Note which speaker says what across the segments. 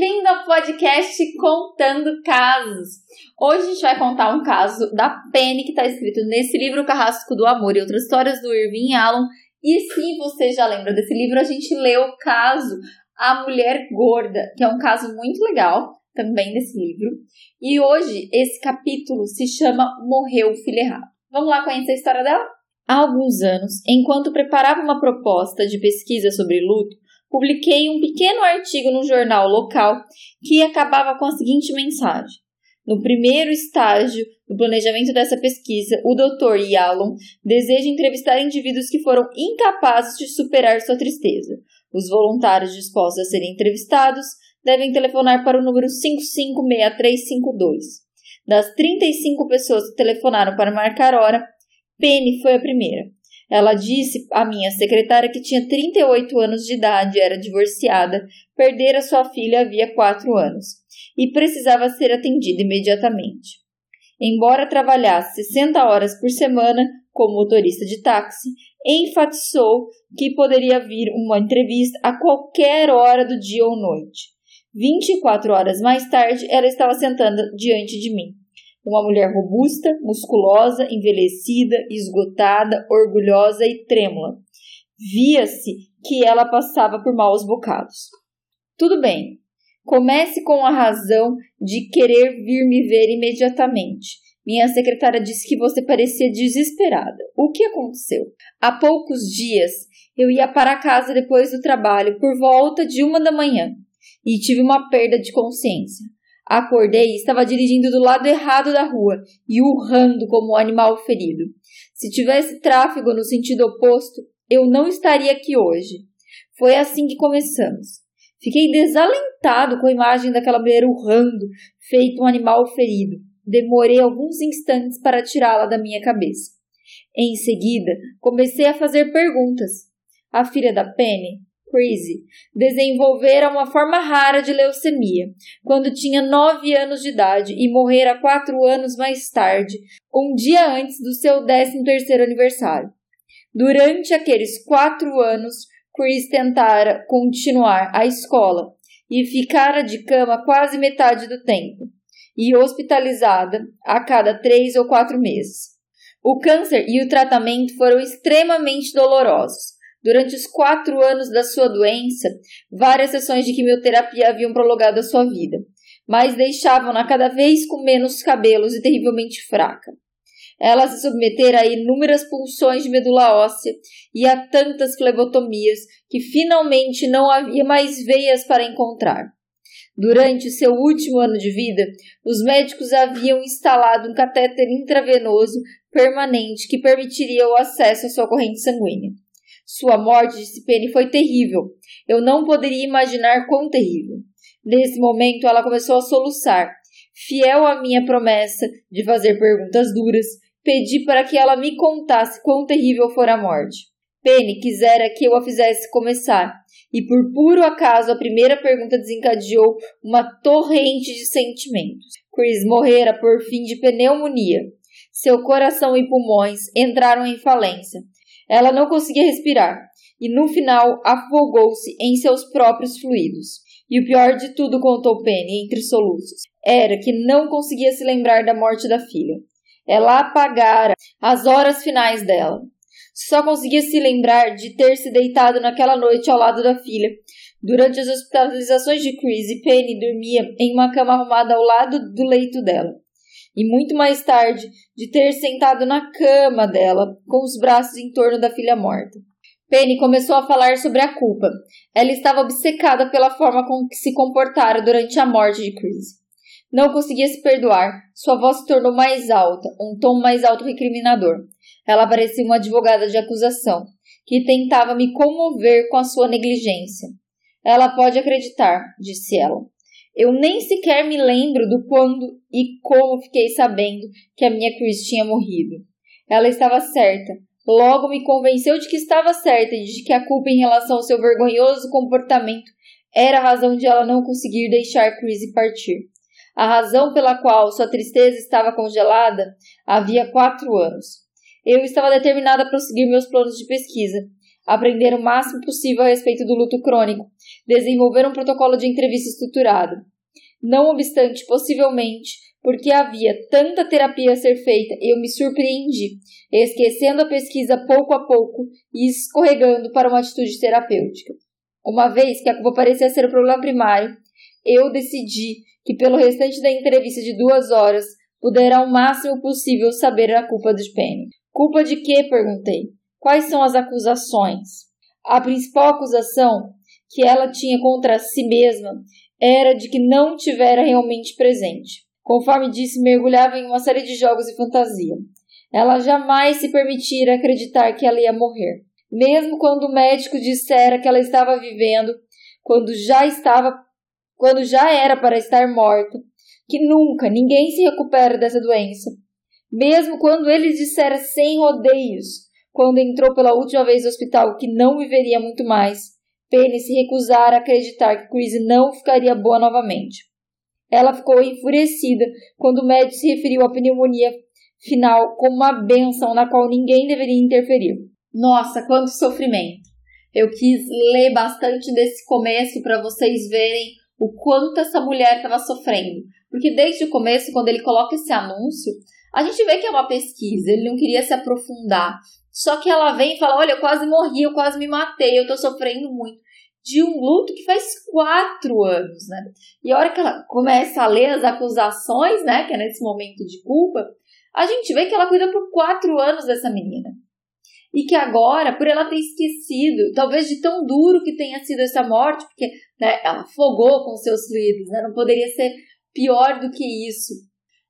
Speaker 1: bem-vindo ao podcast Contando Casos. Hoje a gente vai contar um caso da Penny que está escrito nesse livro Carrasco do Amor e outras histórias do Irving Allen. E se você já lembra desse livro, a gente leu o caso A Mulher Gorda, que é um caso muito legal também desse livro. E hoje esse capítulo se chama Morreu o Filho Errado. Vamos lá conhecer a história dela? Há alguns anos, enquanto preparava uma proposta de pesquisa sobre luto, publiquei um pequeno artigo no jornal local que acabava com a seguinte mensagem. No primeiro estágio do planejamento dessa pesquisa, o Dr. Yalom deseja entrevistar indivíduos que foram incapazes de superar sua tristeza. Os voluntários dispostos a serem entrevistados devem telefonar para o número 556352. Das 35 pessoas que telefonaram para marcar hora, Penny foi a primeira. Ela disse à minha secretária que tinha 38 anos de idade, era divorciada, perdera sua filha havia quatro anos e precisava ser atendida imediatamente. Embora trabalhasse 60 horas por semana como motorista de táxi, enfatizou que poderia vir uma entrevista a qualquer hora do dia ou noite. 24 horas mais tarde, ela estava sentada diante de mim. Uma mulher robusta, musculosa, envelhecida, esgotada, orgulhosa e trêmula. Via-se que ela passava por maus bocados. Tudo bem. Comece com a razão de querer vir me ver imediatamente. Minha secretária disse que você parecia desesperada. O que aconteceu? Há poucos dias eu ia para casa depois do trabalho por volta de uma da manhã e tive uma perda de consciência. Acordei e estava dirigindo do lado errado da rua e urrando como um animal ferido. Se tivesse tráfego no sentido oposto, eu não estaria aqui hoje. Foi assim que começamos. Fiquei desalentado com a imagem daquela mulher urrando, feito um animal ferido. Demorei alguns instantes para tirá-la da minha cabeça. Em seguida, comecei a fazer perguntas. A filha da Penny Crazy desenvolvera uma forma rara de leucemia quando tinha nove anos de idade e morrera quatro anos mais tarde, um dia antes do seu décimo terceiro aniversário. Durante aqueles quatro anos, Chris tentara continuar a escola e ficara de cama quase metade do tempo e hospitalizada a cada três ou quatro meses. O câncer e o tratamento foram extremamente dolorosos Durante os quatro anos da sua doença, várias sessões de quimioterapia haviam prolongado a sua vida, mas deixavam-na cada vez com menos cabelos e terrivelmente fraca. Ela se submetera a inúmeras pulsões de medula óssea e a tantas flebotomias que finalmente não havia mais veias para encontrar. Durante seu último ano de vida, os médicos haviam instalado um catéter intravenoso permanente que permitiria o acesso à sua corrente sanguínea. Sua morte, disse Penny, foi terrível. Eu não poderia imaginar quão terrível. Nesse momento, ela começou a soluçar. Fiel à minha promessa de fazer perguntas duras, pedi para que ela me contasse quão terrível fora a morte. Penny quisera que eu a fizesse começar, e por puro acaso a primeira pergunta desencadeou uma torrente de sentimentos. Chris morrera por fim de pneumonia. Seu coração e pulmões entraram em falência. Ela não conseguia respirar e no final afogou-se em seus próprios fluidos. E o pior de tudo, contou Penny entre soluços, era que não conseguia se lembrar da morte da filha. Ela apagara as horas finais dela. Só conseguia se lembrar de ter se deitado naquela noite ao lado da filha. Durante as hospitalizações de Chris, Penny dormia em uma cama arrumada ao lado do leito dela e muito mais tarde de ter sentado na cama dela, com os braços em torno da filha morta. Penny começou a falar sobre a culpa. Ela estava obcecada pela forma com que se comportara durante a morte de Chris. Não conseguia se perdoar. Sua voz se tornou mais alta, um tom mais alto recriminador. Ela parecia uma advogada de acusação, que tentava me comover com a sua negligência. Ela pode acreditar, disse ela. Eu nem sequer me lembro do quando e como fiquei sabendo que a minha Chris tinha morrido. Ela estava certa. Logo me convenceu de que estava certa e de que a culpa em relação ao seu vergonhoso comportamento era a razão de ela não conseguir deixar Chris partir. A razão pela qual sua tristeza estava congelada havia quatro anos. Eu estava determinada a prosseguir meus planos de pesquisa. Aprender o máximo possível a respeito do luto crônico, desenvolver um protocolo de entrevista estruturado. Não obstante, possivelmente, porque havia tanta terapia a ser feita, eu me surpreendi, esquecendo a pesquisa pouco a pouco e escorregando para uma atitude terapêutica. Uma vez que a culpa parecia ser o problema primário, eu decidi que pelo restante da entrevista de duas horas puderá o máximo possível saber a culpa de Penny. Culpa de quê? perguntei. Quais são as acusações? A principal acusação que ela tinha contra si mesma era de que não tivera realmente presente. Conforme disse, mergulhava em uma série de jogos e fantasia. Ela jamais se permitira acreditar que ela ia morrer. Mesmo quando o médico dissera que ela estava vivendo, quando já estava, quando já era para estar morta, que nunca ninguém se recupera dessa doença. Mesmo quando ele dissera sem rodeios, quando entrou pela última vez no hospital, que não viveria muito mais, Penny se recusara a acreditar que Chris não ficaria boa novamente. Ela ficou enfurecida quando o médico se referiu à pneumonia final como uma benção na qual ninguém deveria interferir. Nossa, quanto sofrimento! Eu quis ler bastante desse começo para vocês verem o quanto essa mulher estava sofrendo. Porque desde o começo, quando ele coloca esse anúncio, a gente vê que é uma pesquisa, ele não queria se aprofundar. Só que ela vem e fala: Olha, eu quase morri, eu quase me matei, eu tô sofrendo muito de um luto que faz quatro anos, né? E a hora que ela começa a ler as acusações, né, que é nesse momento de culpa, a gente vê que ela cuida por quatro anos dessa menina. E que agora, por ela ter esquecido, talvez de tão duro que tenha sido essa morte, porque né, ela afogou com seus fluidos, né, não poderia ser pior do que isso.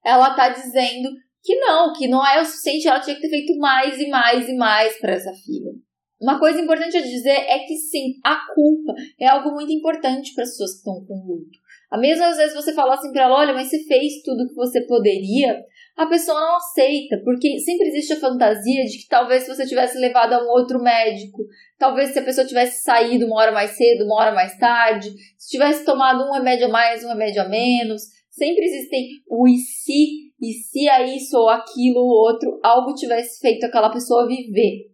Speaker 1: Ela tá dizendo que não, que não é o suficiente, ela tinha que ter feito mais e mais e mais para essa filha. Uma coisa importante a dizer é que sim, a culpa é algo muito importante para as pessoas que estão com luto. A mesma às vezes você falar assim para ela, olha, mas você fez tudo que você poderia, a pessoa não aceita, porque sempre existe a fantasia de que talvez se você tivesse levado a um outro médico, talvez se a pessoa tivesse saído uma hora mais cedo, uma hora mais tarde, se tivesse tomado um remédio a mais, um remédio a menos, sempre existem o e se, e se a isso ou aquilo ou outro, algo tivesse feito aquela pessoa viver.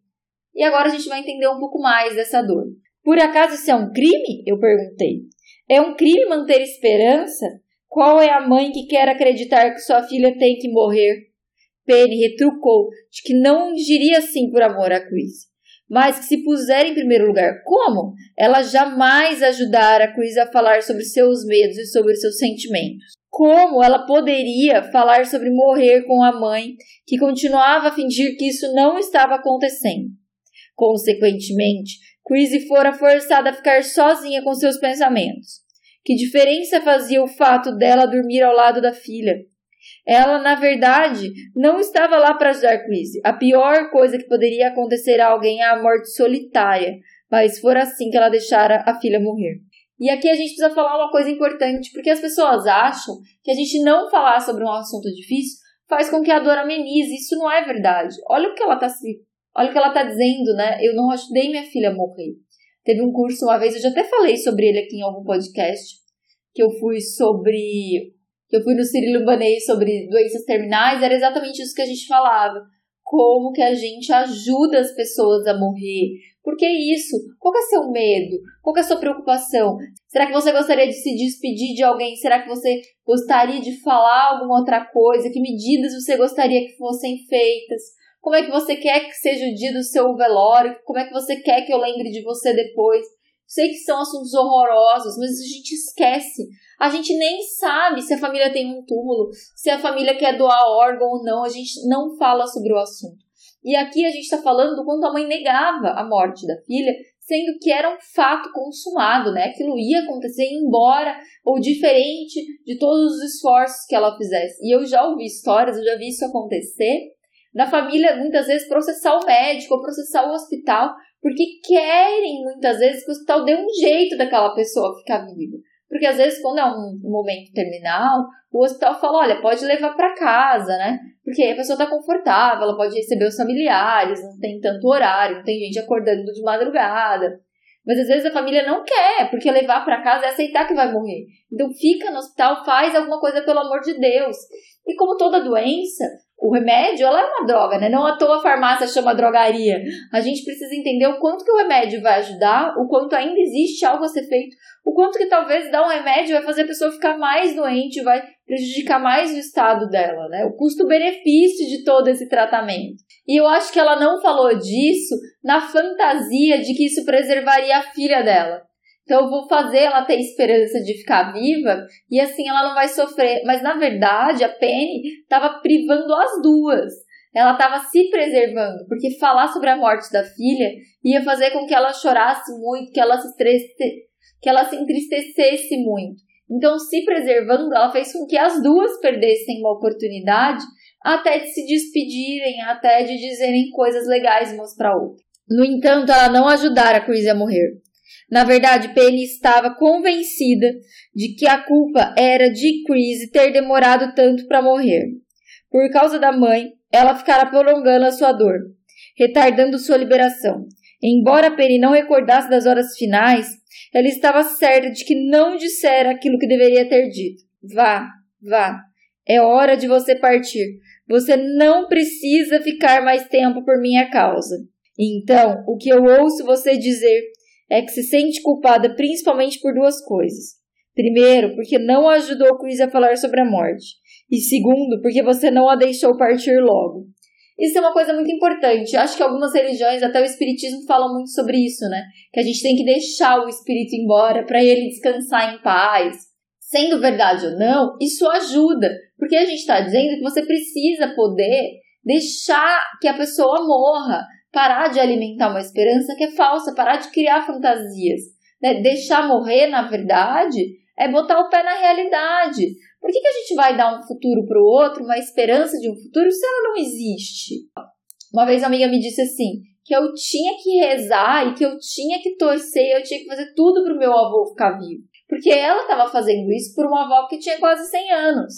Speaker 1: E agora a gente vai entender um pouco mais dessa dor. Por acaso isso é um crime? Eu perguntei. É um crime manter esperança? Qual é a mãe que quer acreditar que sua filha tem que morrer? Penny retrucou de que não diria assim por amor a Chris, mas que se puser em primeiro lugar. Como? Ela jamais ajudara a Chris a falar sobre seus medos e sobre seus sentimentos. Como ela poderia falar sobre morrer com a mãe que continuava a fingir que isso não estava acontecendo? Consequentemente, Chrissy fora forçada a ficar sozinha com seus pensamentos. Que diferença fazia o fato dela dormir ao lado da filha? Ela, na verdade, não estava lá para ajudar Chrissy. A pior coisa que poderia acontecer a alguém é a morte solitária, mas for assim que ela deixara a filha morrer. E aqui a gente precisa falar uma coisa importante, porque as pessoas acham que a gente não falar sobre um assunto difícil faz com que a dor amenize. Isso não é verdade. Olha o que ela está se Olha o que ela está dizendo, né? Eu não ajudei minha filha a morrer. Teve um curso uma vez, eu já até falei sobre ele aqui em algum podcast, que eu fui sobre. Que eu fui no Cirilo Banei sobre doenças terminais, era exatamente isso que a gente falava. Como que a gente ajuda as pessoas a morrer. Por que isso? Qual é seu medo? Qual é a sua preocupação? Será que você gostaria de se despedir de alguém? Será que você gostaria de falar alguma outra coisa? Que medidas você gostaria que fossem feitas? Como é que você quer que seja o dia do seu velório? Como é que você quer que eu lembre de você depois? Sei que são assuntos horrorosos, mas a gente esquece. A gente nem sabe se a família tem um túmulo, se a família quer doar órgão ou não. A gente não fala sobre o assunto. E aqui a gente está falando do quanto a mãe negava a morte da filha, sendo que era um fato consumado, né? Aquilo ia acontecer, embora ou diferente de todos os esforços que ela fizesse. E eu já ouvi histórias, eu já vi isso acontecer da família muitas vezes processar o médico processar o hospital, porque querem muitas vezes que o hospital dê um jeito daquela pessoa ficar viva. Porque às vezes, quando é um momento terminal, o hospital fala: olha, pode levar para casa, né? Porque aí a pessoa tá confortável, ela pode receber os familiares, não tem tanto horário, não tem gente acordando de madrugada. Mas às vezes a família não quer, porque levar para casa é aceitar que vai morrer. Então fica no hospital, faz alguma coisa pelo amor de Deus. E como toda doença, O remédio, ela é uma droga, né? Não à toa a farmácia chama drogaria. A gente precisa entender o quanto que o remédio vai ajudar, o quanto ainda existe algo a ser feito, o quanto que talvez dar um remédio vai fazer a pessoa ficar mais doente, vai prejudicar mais o estado dela, né? O custo-benefício de todo esse tratamento. E eu acho que ela não falou disso na fantasia de que isso preservaria a filha dela. Então eu vou fazer ela ter esperança de ficar viva e assim ela não vai sofrer. Mas na verdade a Penny estava privando as duas. Ela estava se preservando, porque falar sobre a morte da filha ia fazer com que ela chorasse muito, que ela se, estresse, que ela se entristecesse muito. Então, se preservando, ela fez com que as duas perdessem uma oportunidade até de se despedirem, até de dizerem coisas legais umas para outra. No entanto, ela não ajudara a Chris a morrer. Na verdade, Penny estava convencida de que a culpa era de Chris ter demorado tanto para morrer. Por causa da mãe, ela ficara prolongando a sua dor, retardando sua liberação. Embora Penny não recordasse das horas finais, ela estava certa de que não dissera aquilo que deveria ter dito. Vá, vá. É hora de você partir. Você não precisa ficar mais tempo por minha causa. Então, o que eu ouço você dizer é que se sente culpada principalmente por duas coisas. Primeiro, porque não ajudou Chris a falar sobre a morte. E segundo, porque você não a deixou partir logo. Isso é uma coisa muito importante. Acho que algumas religiões, até o espiritismo, falam muito sobre isso, né? Que a gente tem que deixar o espírito embora para ele descansar em paz. Sendo verdade ou não, isso ajuda, porque a gente está dizendo que você precisa poder deixar que a pessoa morra, parar de alimentar uma esperança que é falsa, parar de criar fantasias. Né? Deixar morrer, na verdade, é botar o pé na realidade. Por que, que a gente vai dar um futuro para o outro, uma esperança de um futuro, se ela não existe? Uma vez uma amiga me disse assim, que eu tinha que rezar e que eu tinha que torcer, eu tinha que fazer tudo para o meu avô ficar vivo. Porque ela estava fazendo isso por uma avó que tinha quase 100 anos.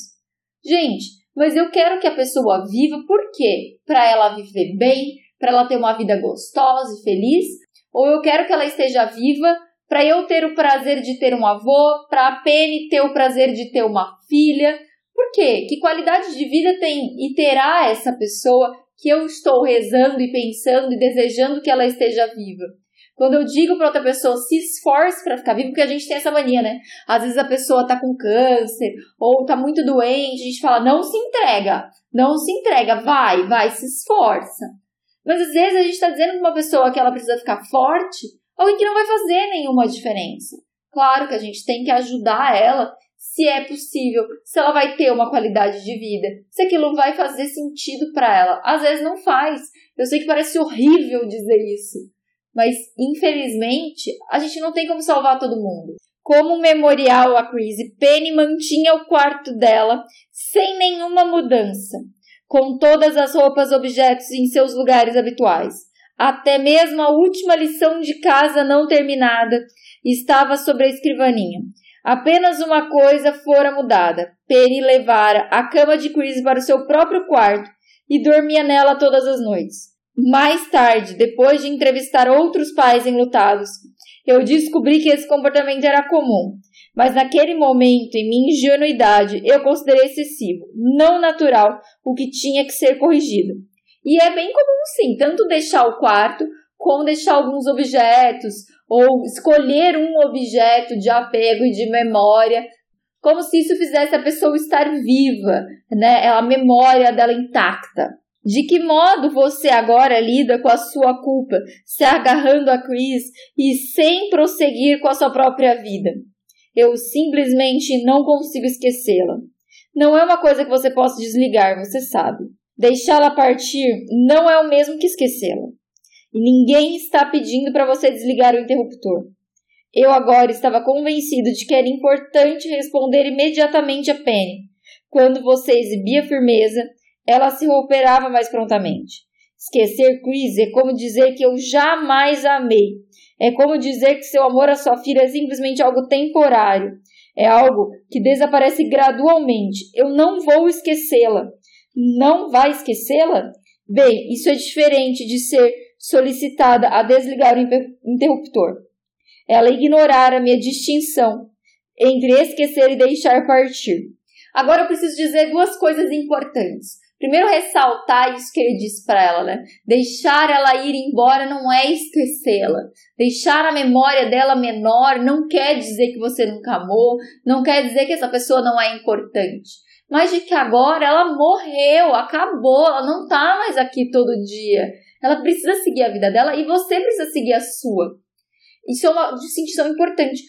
Speaker 1: Gente, mas eu quero que a pessoa viva por quê? Para ela viver bem, para ela ter uma vida gostosa e feliz, ou eu quero que ela esteja viva para eu ter o prazer de ter um avô, para a Penny ter o prazer de ter uma filha. Por quê? Que qualidade de vida tem e terá essa pessoa que eu estou rezando e pensando e desejando que ela esteja viva? Quando eu digo para outra pessoa se esforce para ficar viva, porque a gente tem essa mania, né? Às vezes a pessoa tá com câncer ou tá muito doente, a gente fala: "Não se entrega, não se entrega, vai, vai, se esforça". Mas às vezes a gente está dizendo para uma pessoa que ela precisa ficar forte, alguém que não vai fazer nenhuma diferença. Claro que a gente tem que ajudar ela se é possível, se ela vai ter uma qualidade de vida, se aquilo vai fazer sentido para ela. Às vezes não faz. Eu sei que parece horrível dizer isso, mas infelizmente a gente não tem como salvar todo mundo. Como memorial a Chris, Penny mantinha o quarto dela sem nenhuma mudança com todas as roupas, objetos em seus lugares habituais. Até mesmo a última lição de casa não terminada estava sobre a escrivaninha. Apenas uma coisa fora mudada. Penny levara a cama de Chris para o seu próprio quarto e dormia nela todas as noites. Mais tarde, depois de entrevistar outros pais enlutados, eu descobri que esse comportamento era comum. Mas naquele momento, em minha ingenuidade, eu considerei excessivo, não natural, o que tinha que ser corrigido. E é bem comum, sim, tanto deixar o quarto, como deixar alguns objetos, ou escolher um objeto de apego e de memória, como se isso fizesse a pessoa estar viva, né? A memória dela intacta. De que modo você agora lida com a sua culpa, se agarrando a Chris e sem prosseguir com a sua própria vida? Eu simplesmente não consigo esquecê-la. Não é uma coisa que você possa desligar, você sabe. Deixá-la partir não é o mesmo que esquecê-la. E ninguém está pedindo para você desligar o interruptor. Eu agora estava convencido de que era importante responder imediatamente a Penny. Quando você exibia firmeza, ela se operava mais prontamente. Esquecer Chris é como dizer que eu jamais amei é como dizer que seu amor à sua filha é simplesmente algo temporário. É algo que desaparece gradualmente. Eu não vou esquecê-la. Não vai esquecê-la? Bem, isso é diferente de ser solicitada a desligar o interruptor. Ela ignorar a minha distinção entre esquecer e deixar partir. Agora eu preciso dizer duas coisas importantes. Primeiro ressaltar isso que ele disse para ela, né? Deixar ela ir embora não é esquecê-la. Deixar a memória dela menor não quer dizer que você nunca amou, não quer dizer que essa pessoa não é importante. Mas de que agora ela morreu, acabou, ela não tá mais aqui todo dia. Ela precisa seguir a vida dela e você precisa seguir a sua. Isso é uma distinção importante.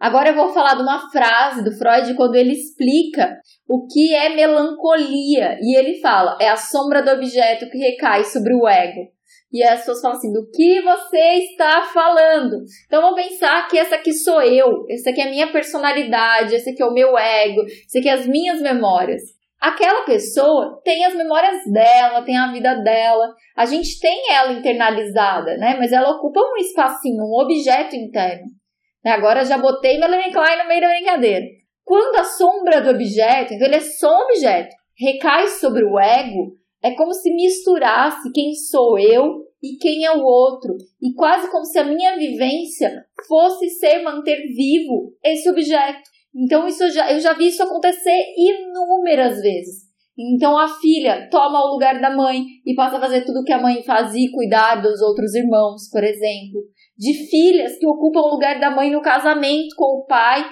Speaker 1: Agora eu vou falar de uma frase do Freud quando ele explica o que é melancolia. E ele fala: é a sombra do objeto que recai sobre o ego. E as pessoas falam assim: do que você está falando? Então vamos pensar que essa aqui sou eu, essa aqui é a minha personalidade, esse aqui é o meu ego, esse aqui é as minhas memórias. Aquela pessoa tem as memórias dela, tem a vida dela. A gente tem ela internalizada, né? Mas ela ocupa um espacinho, um objeto interno. Agora já botei Melanie Klein no meio da brincadeira. Quando a sombra do objeto, então ele é só um objeto, recai sobre o ego, é como se misturasse quem sou eu e quem é o outro. E quase como se a minha vivência fosse ser manter vivo esse objeto. Então isso já, eu já vi isso acontecer inúmeras vezes. Então a filha toma o lugar da mãe e passa a fazer tudo que a mãe fazia cuidar dos outros irmãos, por exemplo de filhas que ocupam o lugar da mãe no casamento com o pai,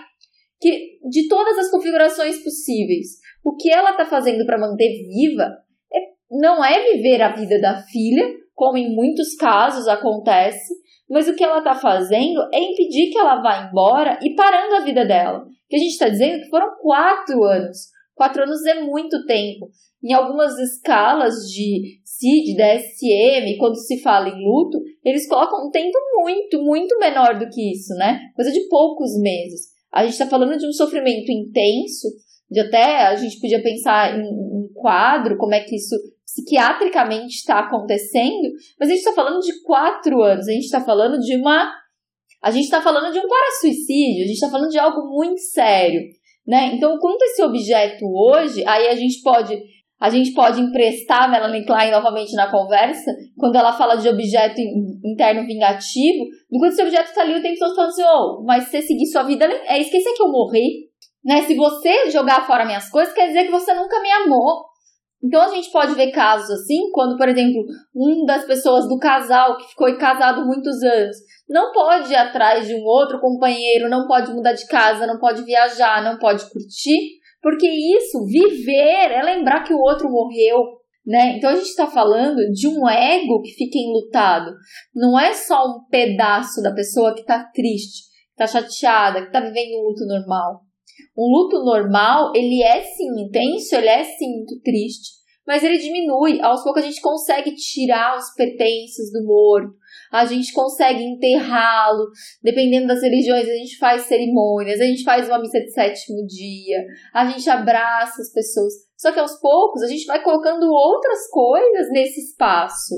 Speaker 1: que de todas as configurações possíveis. O que ela está fazendo para manter viva é, não é viver a vida da filha, como em muitos casos acontece, mas o que ela está fazendo é impedir que ela vá embora e parando a vida dela. Que a gente está dizendo que foram quatro anos. Quatro anos é muito tempo. Em algumas escalas de CID, DSM, quando se fala em luto, eles colocam um tempo muito, muito menor do que isso, né? Coisa de poucos meses. A gente está falando de um sofrimento intenso, de até a gente podia pensar em um quadro, como é que isso psiquiatricamente está acontecendo, mas a gente está falando de quatro anos, a gente está falando de uma. A gente está falando de um para-suicídio, a gente está falando de algo muito sério. Né? Então, quanto esse objeto hoje, aí a gente pode a gente pode emprestar Melanie Klein novamente na conversa, quando ela fala de objeto interno vingativo, enquanto esse objeto está ali, o tempo todo falando assim, oh, mas você seguir sua vida é esquecer que eu morri. Né? Se você jogar fora minhas coisas, quer dizer que você nunca me amou. Então a gente pode ver casos assim, quando, por exemplo, um das pessoas do casal que ficou casado muitos anos não pode ir atrás de um outro companheiro, não pode mudar de casa, não pode viajar, não pode curtir, porque isso, viver, é lembrar que o outro morreu, né? Então a gente está falando de um ego que fica enlutado. Não é só um pedaço da pessoa que está triste, que está chateada, que está vivendo um luto normal. Um luto normal, ele é sim intenso, ele é sim muito triste, mas ele diminui. Aos poucos a gente consegue tirar os pertences do morto, a gente consegue enterrá-lo. Dependendo das religiões, a gente faz cerimônias, a gente faz uma missa de sétimo dia, a gente abraça as pessoas. Só que aos poucos a gente vai colocando outras coisas nesse espaço.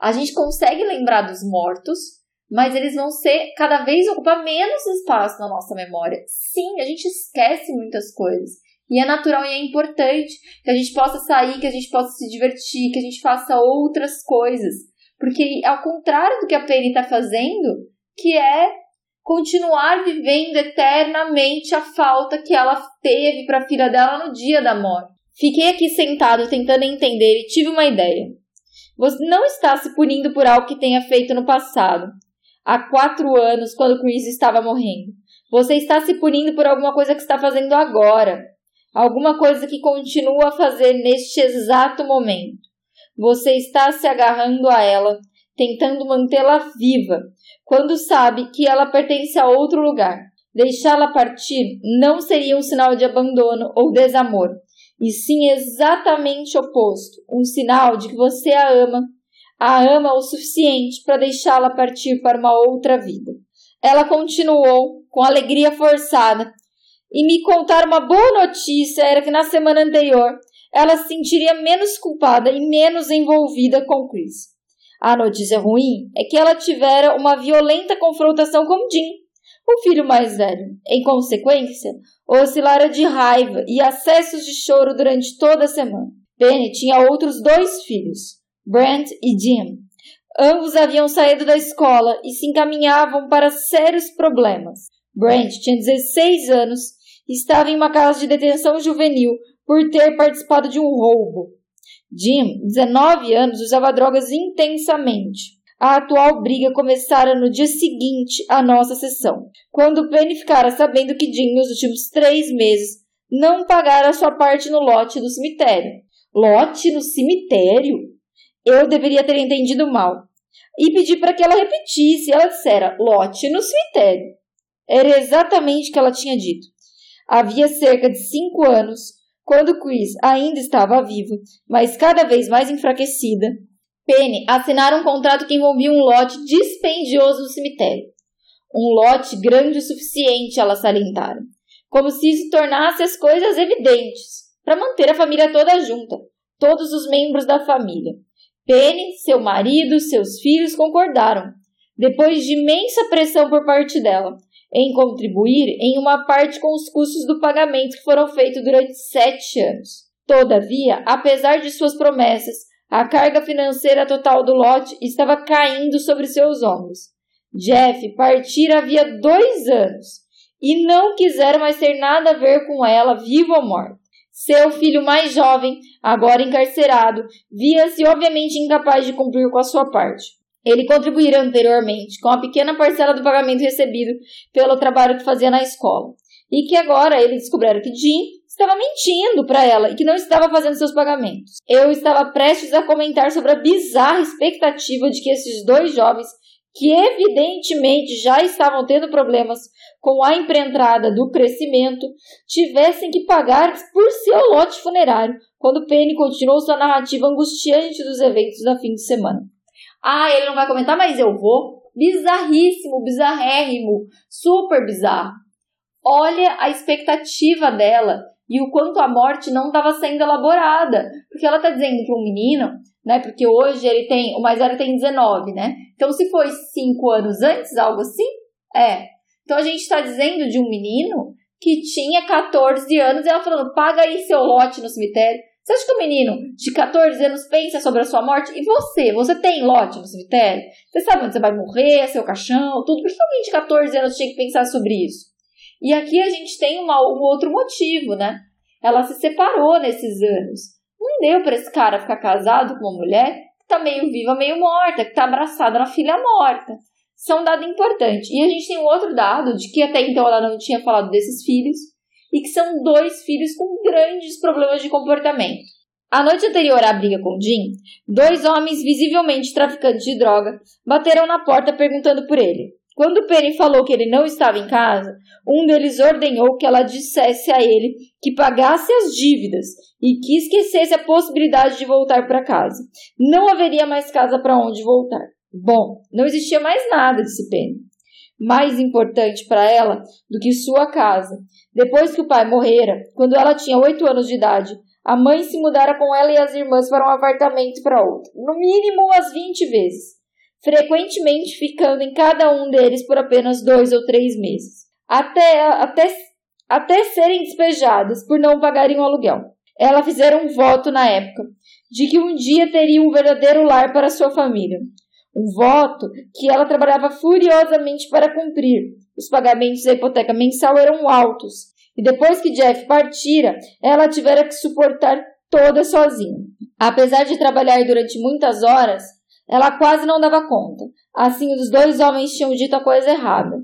Speaker 1: A gente consegue lembrar dos mortos, mas eles vão ser cada vez ocupar menos espaço na nossa memória. Sim, a gente esquece muitas coisas. E é natural e é importante que a gente possa sair, que a gente possa se divertir, que a gente faça outras coisas. Porque, ao contrário do que a Penny está fazendo, que é continuar vivendo eternamente a falta que ela teve para a filha dela no dia da morte. Fiquei aqui sentado tentando entender e tive uma ideia. Você não está se punindo por algo que tenha feito no passado, há quatro anos, quando Chris estava morrendo. Você está se punindo por alguma coisa que está fazendo agora, alguma coisa que continua a fazer neste exato momento. Você está se agarrando a ela, tentando mantê-la viva, quando sabe que ela pertence a outro lugar. Deixá-la partir não seria um sinal de abandono ou desamor, e sim exatamente oposto um sinal de que você a ama, a ama o suficiente para deixá-la partir para uma outra vida. Ela continuou, com alegria forçada, e me contar uma boa notícia era que na semana anterior ela se sentiria menos culpada e menos envolvida com Chris. A notícia ruim é que ela tivera uma violenta confrontação com Jim, o filho mais velho. Em consequência, oscilara de raiva e acessos de choro durante toda a semana. Penny tinha outros dois filhos, Brent e Jim. Ambos haviam saído da escola e se encaminhavam para sérios problemas. Brent tinha 16 anos e estava em uma casa de detenção juvenil por ter participado de um roubo.
Speaker 2: Jim, 19 anos, usava drogas intensamente. A atual briga começara no dia seguinte à nossa sessão, quando Penny ficara sabendo que Jim, nos últimos três meses, não pagara sua parte no lote do cemitério. Lote no cemitério? Eu deveria ter entendido mal. E pedi para que ela repetisse. Ela dissera lote no cemitério. Era exatamente o que ela tinha dito. Havia cerca de cinco anos, quando Chris ainda estava vivo, mas cada vez mais enfraquecida, Penny assinara um contrato que envolvia um lote dispendioso no cemitério. Um lote grande o suficiente, ela salientara. Como se isso tornasse as coisas evidentes, para manter a família toda junta, todos os membros da família. Penny, seu marido, seus filhos concordaram, depois de imensa pressão por parte dela, em contribuir em uma parte com os custos do pagamento que foram feitos durante sete anos. Todavia, apesar de suas promessas, a carga financeira total do lote estava caindo sobre seus ombros. Jeff partira havia dois anos e não quisera mais ter nada a ver com ela, vivo ou morto. Seu filho mais jovem, agora encarcerado, via-se obviamente incapaz de cumprir com a sua parte. Ele contribuíra anteriormente com a pequena parcela do pagamento recebido pelo trabalho que fazia na escola. E que agora ele descobriu que Jim estava mentindo para ela e que não estava fazendo seus pagamentos. Eu estava prestes a comentar sobre a bizarra expectativa de que esses dois jovens, que evidentemente já estavam tendo problemas com a empreentrada do crescimento, tivessem que pagar por seu lote funerário, quando Penny continuou sua narrativa angustiante dos eventos da fim de semana.
Speaker 1: Ah, ele não vai comentar, mas eu vou. Bizarríssimo, bizarrérrimo, super bizarro. Olha a expectativa dela e o quanto a morte não estava sendo elaborada. Porque ela está dizendo para um menino, né? Porque hoje ele tem, o mais velho tem 19, né? Então, se foi 5 anos antes, algo assim, é. Então, a gente está dizendo de um menino que tinha 14 anos e ela falando: paga aí seu lote no cemitério. Você acha que o menino de 14 anos pensa sobre a sua morte? E você? Você tem lote no cemitério? Você sabe onde você vai morrer, seu caixão, tudo? Por que alguém de 14 anos tinha que pensar sobre isso? E aqui a gente tem uma, um outro motivo, né? Ela se separou nesses anos. Não deu para esse cara ficar casado com uma mulher que tá meio viva, meio morta, que tá abraçada na filha morta. Isso é um dado importante. E a gente tem um outro dado de que até então ela não tinha falado desses filhos, e que são dois filhos com grandes problemas de comportamento. A noite anterior à briga com Jim, dois homens visivelmente traficantes de droga bateram na porta perguntando por ele. Quando Penny falou que ele não estava em casa, um deles ordenou que ela dissesse a ele que pagasse as dívidas e que esquecesse a possibilidade de voltar para casa. Não haveria mais casa para onde voltar. Bom, não existia mais nada, disse Penny mais importante para ela do que sua casa. Depois que o pai morrera, quando ela tinha oito anos de idade, a mãe se mudara com ela e as irmãs para um apartamento para outro, no mínimo umas 20 vezes, frequentemente ficando em cada um deles por apenas dois ou três meses, até, até, até serem despejadas por não pagarem o aluguel. Ela fizera um voto na época de que um dia teria um verdadeiro lar para sua família. Um voto que ela trabalhava furiosamente para cumprir. Os pagamentos da hipoteca mensal eram altos, e depois que Jeff partira, ela tivera que suportar toda sozinha. Apesar de trabalhar durante muitas horas, ela quase não dava conta. Assim, os dois homens tinham dito a coisa errada.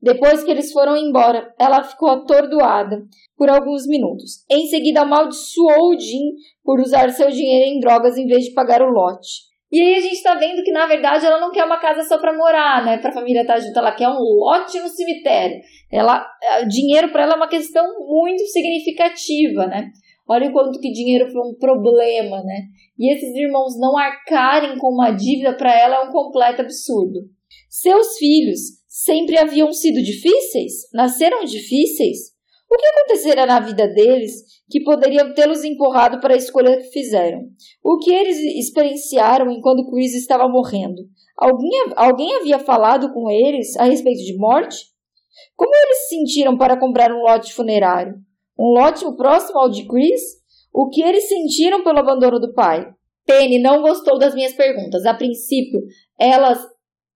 Speaker 1: Depois que eles foram embora, ela ficou atordoada por alguns minutos. Em seguida, amaldiçoou Jim por usar seu dinheiro em drogas em vez de pagar o lote. E aí a gente tá vendo que, na verdade, ela não quer uma casa só para morar, né? Pra família estar tá junto, ela quer um lote no cemitério. Ela, dinheiro para ela é uma questão muito significativa, né? Olha o quanto que dinheiro foi um problema, né? E esses irmãos não arcarem com uma dívida para ela é um completo absurdo. Seus filhos sempre haviam sido difíceis? Nasceram difíceis? O que acontecerá na vida deles que poderia tê-los empurrado para a escolha que fizeram? O que eles experienciaram enquanto Chris estava morrendo? Alguém, alguém havia falado com eles a respeito de morte? Como eles se sentiram para comprar um lote funerário? Um lote próximo ao de Chris? O que eles sentiram pelo abandono do pai? Penny não gostou das minhas perguntas. A princípio, elas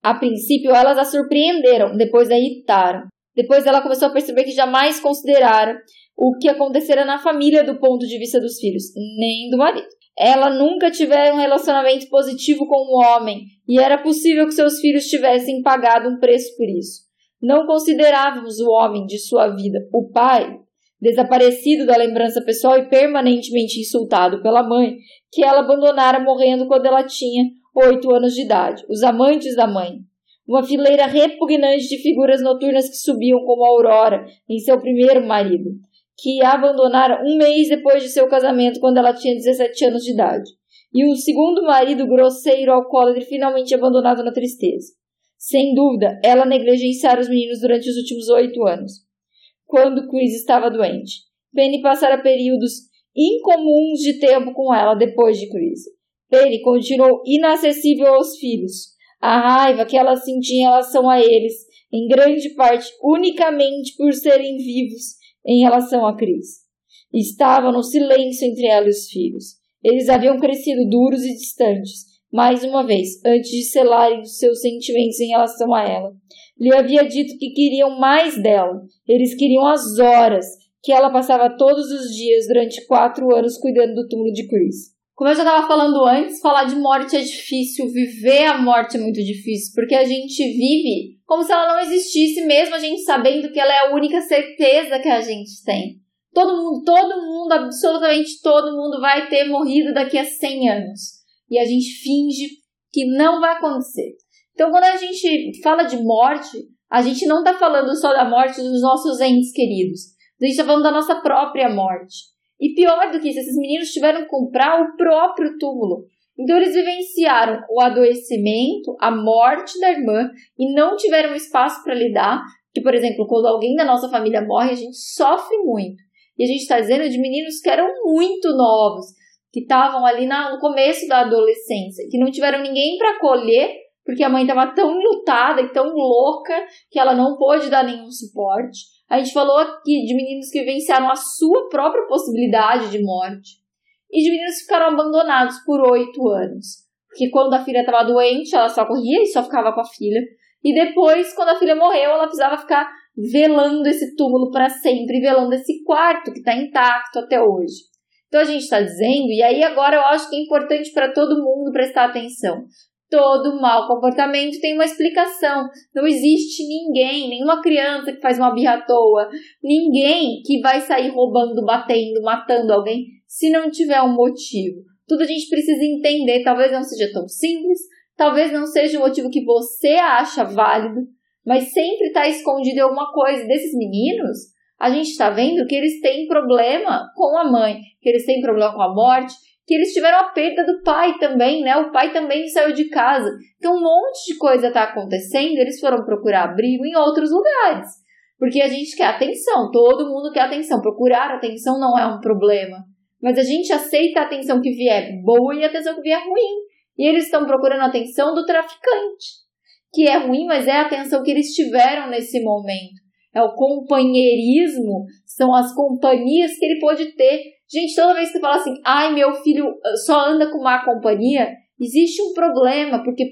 Speaker 1: a princípio elas a surpreenderam, depois a irritaram. Depois ela começou a perceber que jamais considerara o que acontecera na família do ponto de vista dos filhos, nem do marido.
Speaker 2: ela nunca tivera um relacionamento positivo com o homem e era possível que seus filhos tivessem pagado um preço por isso. Não considerávamos o homem de sua vida, o pai, desaparecido da lembrança pessoal e permanentemente insultado pela mãe, que ela abandonara morrendo quando ela tinha oito anos de idade, os amantes da mãe. Uma fileira repugnante de figuras noturnas que subiam como a aurora em seu primeiro marido, que a abandonara um mês depois de seu casamento, quando ela tinha 17 anos de idade. E o segundo marido, grosseiro, alcoólatra, finalmente abandonado na tristeza. Sem dúvida, ela negligenciara os meninos durante os últimos oito anos, quando Chris estava doente. Penny passara períodos incomuns de tempo com ela depois de Chris. Penny continuou inacessível aos filhos. A raiva que ela sentia em relação a eles, em grande parte unicamente por serem vivos em relação a Chris. Estava no silêncio entre ela e os filhos. Eles haviam crescido duros e distantes, mais uma vez, antes de selarem os seus sentimentos em relação a ela. Lhe havia dito que queriam mais dela. Eles queriam as horas que ela passava todos os dias durante quatro anos cuidando do túmulo de Chris.
Speaker 1: Como eu já estava falando antes, falar de morte é difícil, viver a morte é muito difícil, porque a gente vive como se ela não existisse, mesmo a gente sabendo que ela é a única certeza que a gente tem. Todo mundo, todo mundo, absolutamente todo mundo vai ter morrido daqui a 100 anos. E a gente finge que não vai acontecer. Então, quando a gente fala de morte, a gente não está falando só da morte dos nossos entes queridos. A gente está falando da nossa própria morte. E pior do que isso, esses meninos tiveram que comprar o próprio túmulo. Então eles vivenciaram o adoecimento, a morte da irmã e não tiveram espaço para lidar. Que, por exemplo, quando alguém da nossa família morre, a gente sofre muito. E a gente está dizendo de meninos que eram muito novos, que estavam ali no começo da adolescência, que não tiveram ninguém para acolher, porque a mãe estava tão lutada e tão louca que ela não pôde dar nenhum suporte. A gente falou aqui de meninos que vivenciaram a sua própria possibilidade de morte e de meninos que ficaram abandonados por oito anos. Porque quando a filha estava doente, ela só corria e só ficava com a filha. E depois, quando a filha morreu, ela precisava ficar velando esse túmulo para sempre, velando esse quarto que está intacto até hoje. Então a gente está dizendo, e aí agora eu acho que é importante para todo mundo prestar atenção. Todo mau comportamento tem uma explicação. Não existe ninguém, nenhuma criança que faz uma birra à toa, ninguém que vai sair roubando, batendo, matando alguém se não tiver um motivo. Tudo a gente precisa entender. Talvez não seja tão simples, talvez não seja o motivo que você acha válido, mas sempre está escondido alguma coisa. Desses meninos, a gente está vendo que eles têm problema com a mãe, que eles têm problema com a morte, que eles tiveram a perda do pai também, né? O pai também saiu de casa. Então, um monte de coisa está acontecendo, eles foram procurar abrigo em outros lugares. Porque a gente quer atenção, todo mundo quer atenção. Procurar atenção não é um problema. Mas a gente aceita a atenção que vier boa e a atenção que vier ruim. E eles estão procurando a atenção do traficante, que é ruim, mas é a atenção que eles tiveram nesse momento. É o companheirismo, são as companhias que ele pode ter Gente, toda vez que você fala assim, ai, meu filho ah, só anda com má companhia, existe um problema, porque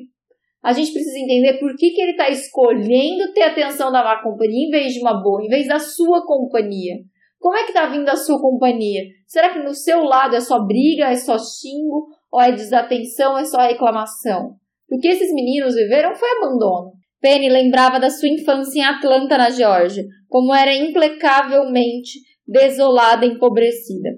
Speaker 1: a gente precisa entender por que, que ele está escolhendo ter atenção da má companhia em vez de uma boa, em vez da sua companhia. Como é que está vindo a sua companhia? Será que no seu lado é só briga, é só xingo, ou é desatenção, é só reclamação? O que esses meninos viveram foi abandono. Penny lembrava da sua infância em Atlanta, na Geórgia, como era implacavelmente desolada e empobrecida.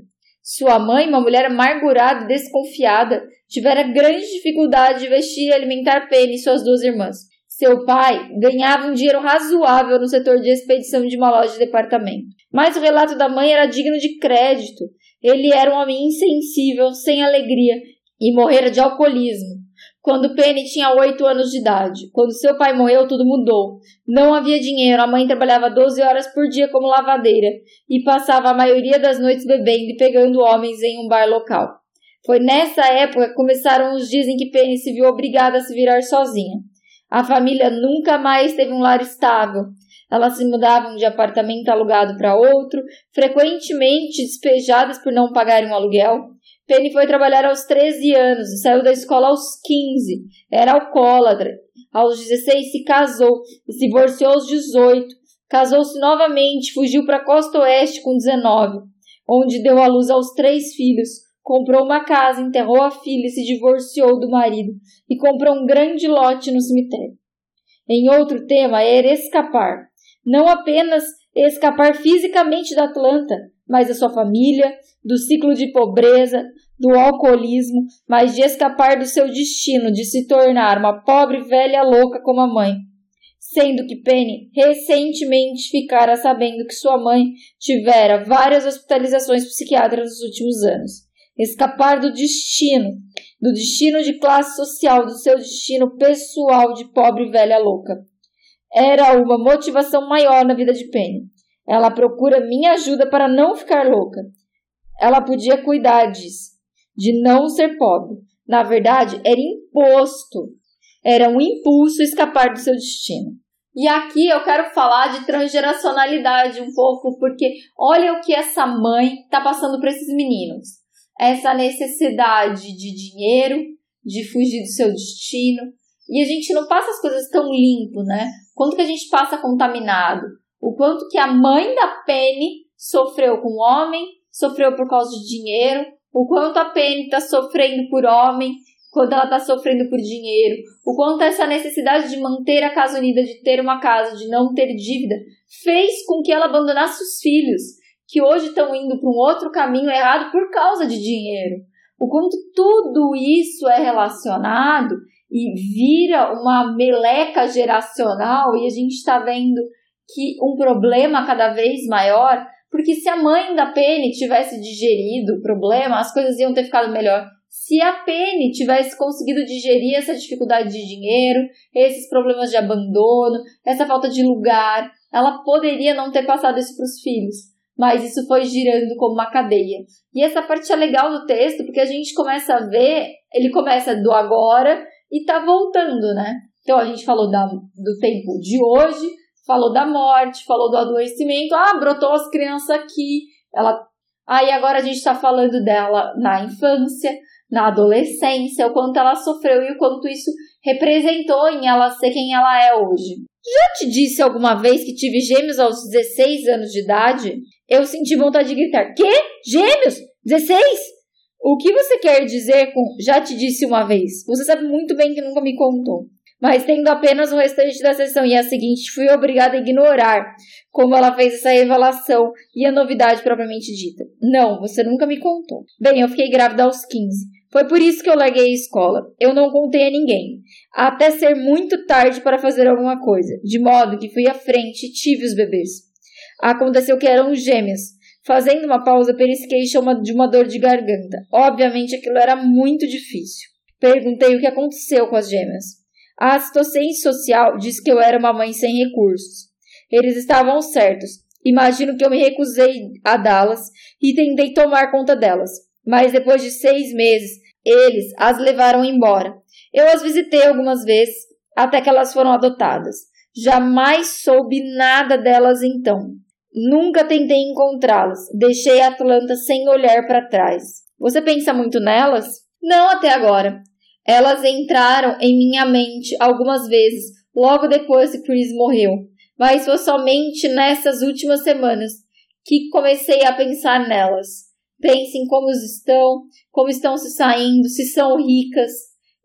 Speaker 1: Sua mãe, uma mulher amargurada e desconfiada, tivera grande dificuldade de vestir e alimentar Penny e suas duas irmãs. Seu pai ganhava um dinheiro razoável no setor de expedição de uma loja de departamento. Mas o relato da mãe era digno de crédito. Ele era um homem insensível, sem alegria e morrera de alcoolismo. Quando Penny tinha oito anos de idade. Quando seu pai morreu, tudo mudou. Não havia dinheiro, a mãe trabalhava 12 horas por dia como lavadeira e passava a maioria das noites bebendo e pegando homens em um bar local. Foi nessa época que começaram os dias em que Penny se viu obrigada a se virar sozinha. A família nunca mais teve um lar estável. Elas se mudavam de apartamento alugado para outro, frequentemente despejadas por não pagarem um aluguel. Penny foi trabalhar aos 13 anos e saiu da escola aos 15. Era alcoólatra. Aos 16 se casou e se divorciou aos 18. Casou-se novamente, fugiu para a costa oeste com 19, onde deu à luz aos três filhos,
Speaker 2: comprou uma casa, enterrou a filha e se divorciou do marido e comprou um grande lote no cemitério. Em outro tema, era escapar. Não apenas escapar fisicamente da Atlanta, mas da sua família, do ciclo de pobreza, do alcoolismo, mas de escapar do seu destino de se tornar uma pobre velha louca como a mãe. Sendo que Penny recentemente ficara sabendo que sua mãe tivera várias hospitalizações psiquiátricas nos últimos anos. Escapar do destino, do destino de classe social, do seu destino pessoal de pobre velha louca. Era uma motivação maior na vida de Penny. Ela procura minha ajuda para não ficar louca. Ela podia cuidar disso de não ser pobre. Na verdade, era imposto. Era um impulso escapar do seu destino.
Speaker 1: E aqui eu quero falar de transgeracionalidade um pouco, porque olha o que essa mãe está passando para esses meninos. Essa necessidade de dinheiro, de fugir do seu destino. E a gente não passa as coisas tão limpo, né? Quanto que a gente passa contaminado? O quanto que a mãe da Penny sofreu com o homem, sofreu por causa de dinheiro, o quanto a Penny está sofrendo por homem, quando ela está sofrendo por dinheiro, o quanto essa necessidade de manter a casa unida, de ter uma casa, de não ter dívida, fez com que ela abandonasse os filhos, que hoje estão indo para um outro caminho errado por causa de dinheiro. O quanto tudo isso é relacionado e vira uma meleca geracional e a gente está vendo que um problema cada vez maior porque se a mãe da Penny tivesse digerido o problema, as coisas iam ter ficado melhor. Se a Penny tivesse conseguido digerir essa dificuldade de dinheiro, esses problemas de abandono, essa falta de lugar, ela poderia não ter passado isso para os filhos. Mas isso foi girando como uma cadeia. E essa parte é legal do texto, porque a gente começa a ver, ele começa do agora e tá voltando, né? Então a gente falou da, do tempo de hoje, falou da morte, falou do adoecimento, ah, brotou as crianças aqui, ela. Aí agora a gente está falando dela na infância, na adolescência, o quanto ela sofreu e o quanto isso representou em ela ser quem ela é hoje. Já te disse alguma vez que tive gêmeos aos 16 anos de idade? Eu senti vontade de gritar: Quê? Gêmeos? 16? O que você quer dizer com já te disse uma vez? Você sabe muito bem que nunca me contou mas tendo apenas o restante da sessão e a seguinte fui obrigada a ignorar como ela fez essa revelação e a novidade propriamente dita. Não, você nunca me contou. Bem, eu fiquei grávida aos 15. Foi por isso que eu larguei a escola. Eu não contei a ninguém. Até ser muito tarde para fazer alguma coisa. De modo que fui à frente e tive os bebês. Aconteceu que eram gêmeas. Fazendo uma pausa, perisquei de uma dor de garganta. Obviamente aquilo era muito difícil. Perguntei o que aconteceu com as gêmeas. A assistência social disse que eu era uma mãe sem recursos. Eles estavam certos. Imagino que eu me recusei a dá-las e tentei tomar conta delas. Mas depois de seis meses, eles as levaram embora. Eu as visitei algumas vezes, até que elas foram adotadas. Jamais soube nada delas então. Nunca tentei encontrá-las. Deixei Atlanta sem olhar para trás. Você pensa muito nelas? Não até agora. Elas entraram em minha mente algumas vezes, logo depois que Chris morreu, mas foi somente nessas últimas semanas que comecei a pensar nelas. Pense em como estão, como estão se saindo, se são ricas.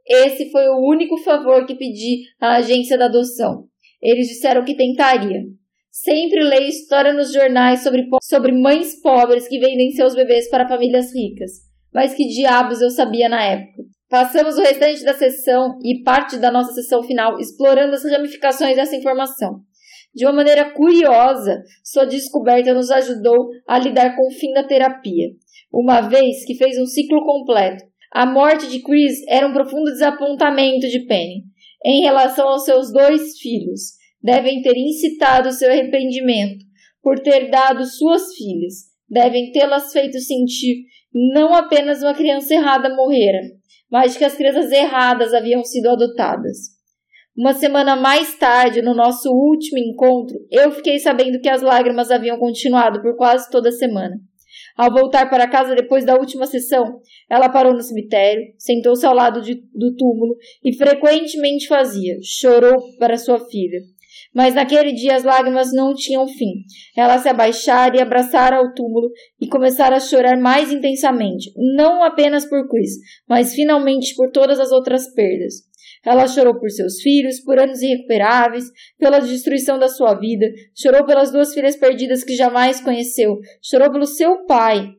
Speaker 1: Esse foi o único favor que pedi à agência da adoção. Eles disseram que tentaria. Sempre leio história nos jornais sobre, sobre mães pobres que vendem seus bebês para famílias ricas. Mas que diabos eu sabia na época? Passamos o restante da sessão e parte da nossa sessão final explorando as ramificações dessa informação. De uma maneira curiosa, sua descoberta nos ajudou a lidar com o fim da terapia, uma vez que fez um ciclo completo. A morte de Chris era um profundo desapontamento de Penny em relação aos seus dois filhos. Devem ter incitado seu arrependimento por ter dado suas filhas. Devem tê-las feito sentir não apenas uma criança errada morrera, mas que as crianças erradas haviam sido adotadas. Uma semana mais tarde, no nosso último encontro, eu fiquei sabendo que as lágrimas haviam continuado por quase toda a semana. Ao voltar para casa depois da última sessão, ela parou no cemitério, sentou-se ao lado de, do túmulo e frequentemente fazia, chorou para sua filha.
Speaker 2: Mas naquele dia as lágrimas não tinham fim. Ela se abaixara e abraçara ao túmulo e começara a chorar mais intensamente, não apenas por Chris, mas finalmente por todas as outras perdas. Ela chorou por seus filhos, por anos irrecuperáveis, pela destruição da sua vida, chorou pelas duas filhas perdidas que jamais conheceu, chorou pelo seu pai,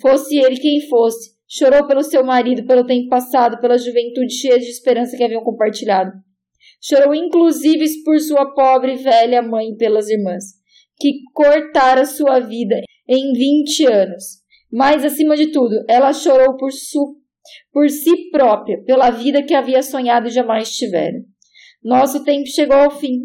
Speaker 2: fosse ele quem fosse, chorou pelo seu marido, pelo tempo passado, pela juventude cheia de esperança que haviam compartilhado. Chorou inclusive por sua pobre velha mãe e pelas irmãs, que cortaram sua vida em vinte anos. Mas, acima de tudo, ela chorou por, su, por si própria, pela vida que havia sonhado e jamais tivera. Nosso tempo chegou ao fim.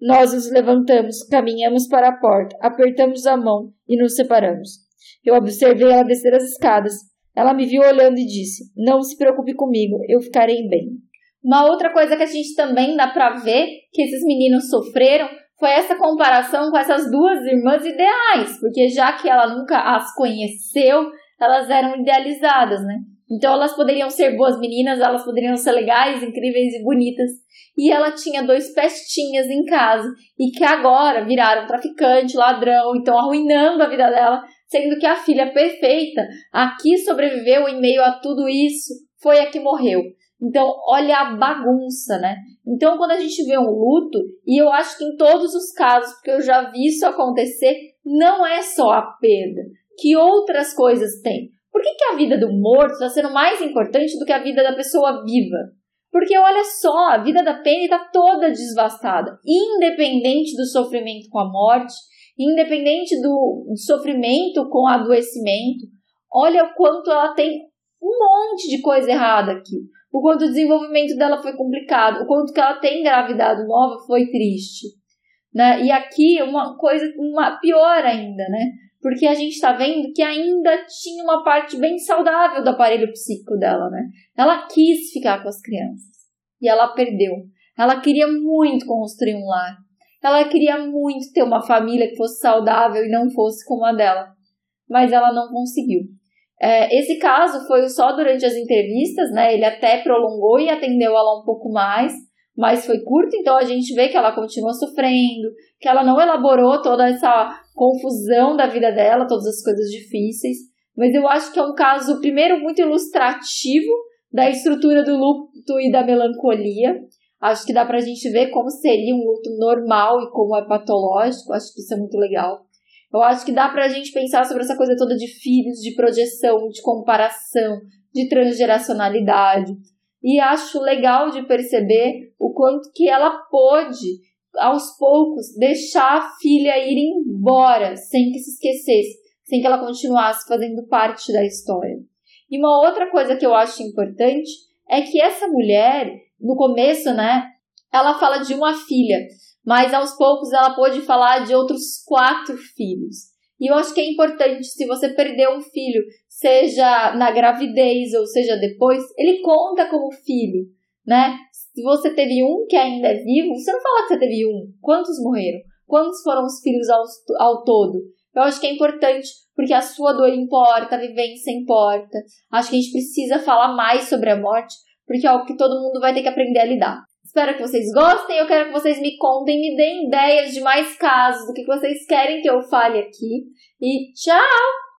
Speaker 2: Nós nos levantamos, caminhamos para a porta, apertamos a mão e nos separamos. Eu observei ela descer as escadas. Ela me viu olhando e disse: Não se preocupe comigo, eu ficarei bem.
Speaker 1: Uma outra coisa que a gente também dá para ver que esses meninos sofreram foi essa comparação com essas duas irmãs ideais, porque já que ela nunca as conheceu, elas eram idealizadas, né? Então elas poderiam ser boas meninas, elas poderiam ser legais, incríveis e bonitas. E ela tinha dois pestinhas em casa e que agora viraram traficante, ladrão, então arruinando a vida dela, sendo que a filha perfeita, a que sobreviveu em meio a tudo isso, foi a que morreu. Então, olha a bagunça, né? Então, quando a gente vê um luto, e eu acho que em todos os casos, porque eu já vi isso acontecer, não é só a perda, que outras coisas tem. Por que, que a vida do morto está sendo mais importante do que a vida da pessoa viva? Porque olha só, a vida da Penny está toda desvastada, independente do sofrimento com a morte, independente do, do sofrimento com o adoecimento. Olha o quanto ela tem um monte de coisa errada aqui o quanto o desenvolvimento dela foi complicado, o quanto que ela tem engravidado nova foi triste. Né? E aqui uma coisa uma, pior ainda, né? Porque a gente está vendo que ainda tinha uma parte bem saudável do aparelho psíquico dela, né? Ela quis ficar com as crianças e ela perdeu. Ela queria muito construir um lar. Ela queria muito ter uma família que fosse saudável e não fosse como a dela. Mas ela não conseguiu. É, esse caso foi só durante as entrevistas, né? Ele até prolongou e atendeu ela um pouco mais, mas foi curto, então a gente vê que ela continua sofrendo, que ela não elaborou toda essa confusão da vida dela, todas as coisas difíceis. Mas eu acho que é um caso, primeiro, muito ilustrativo da estrutura do luto e da melancolia. Acho que dá pra gente ver como seria um luto normal e como é patológico. Acho que isso é muito legal. Eu acho que dá pra gente pensar sobre essa coisa toda de filhos, de projeção, de comparação, de transgeracionalidade. E acho legal de perceber o quanto que ela pôde, aos poucos, deixar a filha ir embora sem que se esquecesse, sem que ela continuasse fazendo parte da história. E uma outra coisa que eu acho importante é que essa mulher, no começo, né, ela fala de uma filha, mas aos poucos ela pôde falar de outros quatro filhos. E eu acho que é importante, se você perdeu um filho, seja na gravidez ou seja depois, ele conta como filho, né? Se você teve um que ainda é vivo, você não fala que você teve um. Quantos morreram? Quantos foram os filhos ao, ao todo? Eu acho que é importante porque a sua dor importa, a vivência importa. Acho que a gente precisa falar mais sobre a morte porque é algo que todo mundo vai ter que aprender a lidar. Espero que vocês gostem. Eu quero que vocês me contem, me deem ideias de mais casos, do que vocês querem que eu fale aqui. E tchau!